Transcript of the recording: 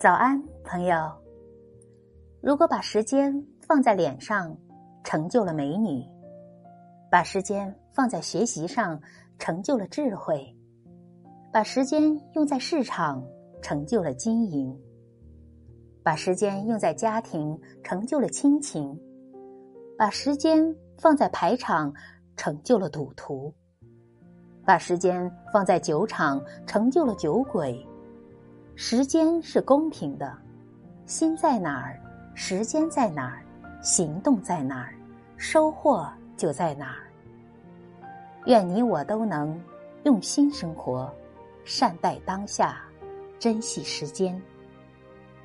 早安，朋友。如果把时间放在脸上，成就了美女；把时间放在学习上，成就了智慧；把时间用在市场，成就了经营；把时间用在家庭，成就了亲情；把时间放在排场，成就了赌徒；把时间放在酒场，成就了酒鬼。时间是公平的，心在哪儿，时间在哪儿，行动在哪儿，收获就在哪儿。愿你我都能用心生活，善待当下，珍惜时间。